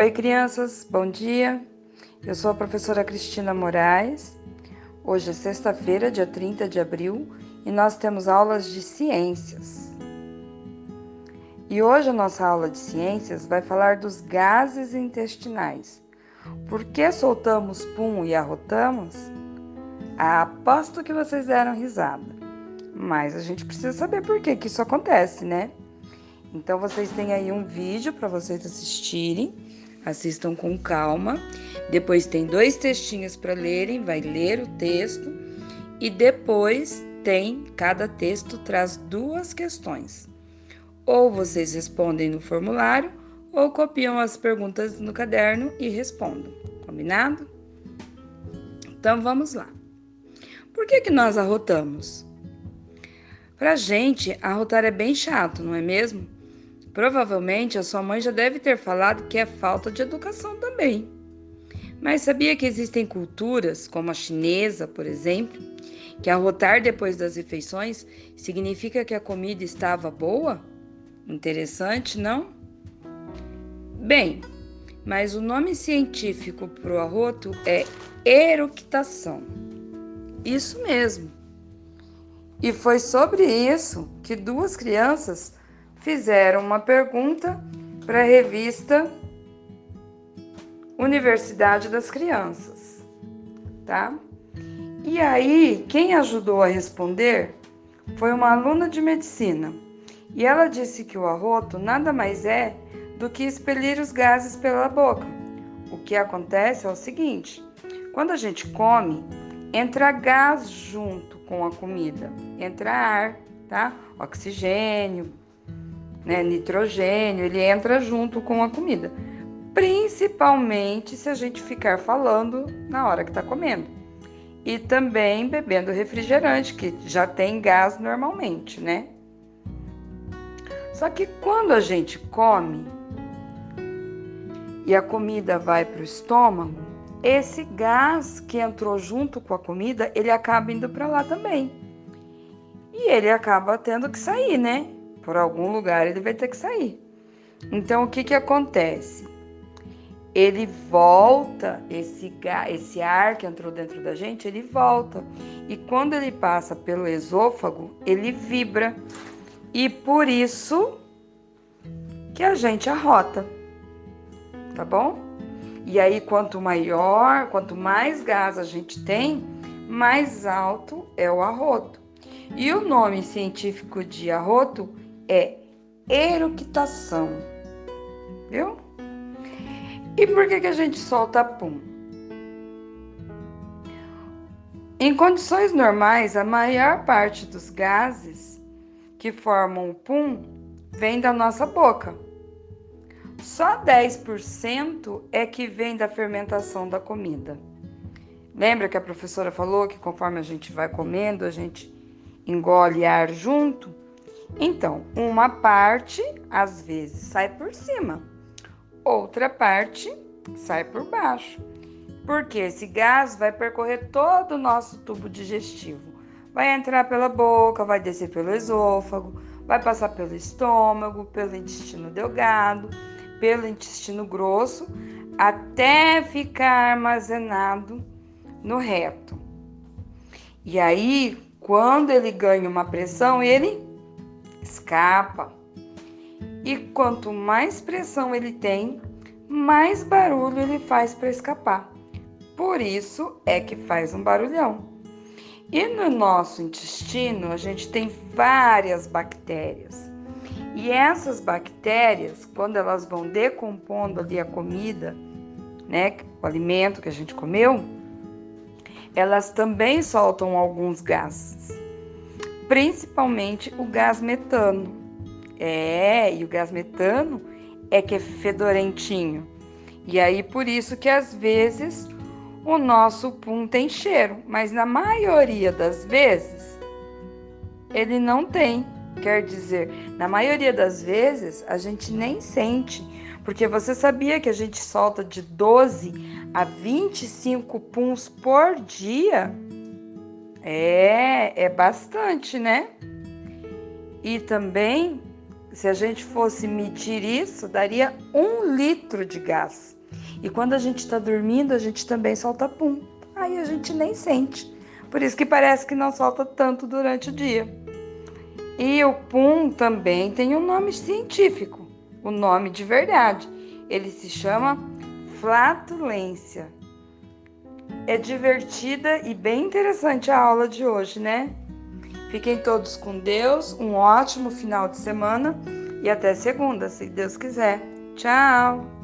Oi, crianças, bom dia. Eu sou a professora Cristina Moraes. Hoje é sexta-feira, dia 30 de abril, e nós temos aulas de ciências. E hoje a nossa aula de ciências vai falar dos gases intestinais. Por que soltamos pum e arrotamos? Ah, aposto que vocês deram risada. Mas a gente precisa saber por que, que isso acontece, né? Então vocês têm aí um vídeo para vocês assistirem. Assistam com calma. Depois tem dois textinhos para lerem, vai ler o texto e depois tem cada texto traz duas questões. Ou vocês respondem no formulário ou copiam as perguntas no caderno e respondam. Combinado? Então vamos lá. Por que que nós arrotamos? Pra gente, arrotar é bem chato, não é mesmo? Provavelmente a sua mãe já deve ter falado que é falta de educação também. Mas sabia que existem culturas, como a chinesa, por exemplo, que arrotar depois das refeições significa que a comida estava boa? Interessante, não? Bem, mas o nome científico para o arroto é eructação. Isso mesmo. E foi sobre isso que duas crianças fizeram uma pergunta para a revista Universidade das Crianças, tá? E aí, quem ajudou a responder foi uma aluna de medicina. E ela disse que o arroto nada mais é do que expelir os gases pela boca. O que acontece é o seguinte: quando a gente come, entra gás junto com a comida, entra ar, tá? Oxigênio, né, nitrogênio, ele entra junto com a comida. Principalmente se a gente ficar falando na hora que está comendo. E também bebendo refrigerante, que já tem gás normalmente, né? Só que quando a gente come e a comida vai para o estômago, esse gás que entrou junto com a comida, ele acaba indo para lá também. E ele acaba tendo que sair, né? Por algum lugar ele vai ter que sair. Então o que que acontece? Ele volta esse esse ar que entrou dentro da gente, ele volta. E quando ele passa pelo esôfago, ele vibra. E por isso que a gente arrota. Tá bom? E aí quanto maior, quanto mais gás a gente tem, mais alto é o arroto. E o nome científico de arroto é eructação. Viu? E por que, que a gente solta pum? Em condições normais, a maior parte dos gases que formam o pum vem da nossa boca. Só 10% é que vem da fermentação da comida. Lembra que a professora falou que conforme a gente vai comendo, a gente engole ar junto? Então, uma parte às vezes sai por cima, outra parte sai por baixo. Porque esse gás vai percorrer todo o nosso tubo digestivo. Vai entrar pela boca, vai descer pelo esôfago, vai passar pelo estômago, pelo intestino delgado, pelo intestino grosso, até ficar armazenado no reto. E aí, quando ele ganha uma pressão, ele escapa. E quanto mais pressão ele tem, mais barulho ele faz para escapar. Por isso é que faz um barulhão. E no nosso intestino, a gente tem várias bactérias. E essas bactérias, quando elas vão decompondo ali a comida, né, o alimento que a gente comeu, elas também soltam alguns gases principalmente o gás metano. É, e o gás metano é que é fedorentinho. E aí por isso que às vezes o nosso pum tem cheiro, mas na maioria das vezes ele não tem. Quer dizer, na maioria das vezes a gente nem sente, porque você sabia que a gente solta de 12 a 25 puns por dia? É, é bastante, né? E também se a gente fosse medir isso, daria um litro de gás. E quando a gente está dormindo, a gente também solta pum. Aí a gente nem sente. Por isso que parece que não solta tanto durante o dia. E o pum também tem um nome científico, o nome de verdade. Ele se chama flatulência. É divertida e bem interessante a aula de hoje, né? Fiquem todos com Deus, um ótimo final de semana e até segunda, se Deus quiser. Tchau!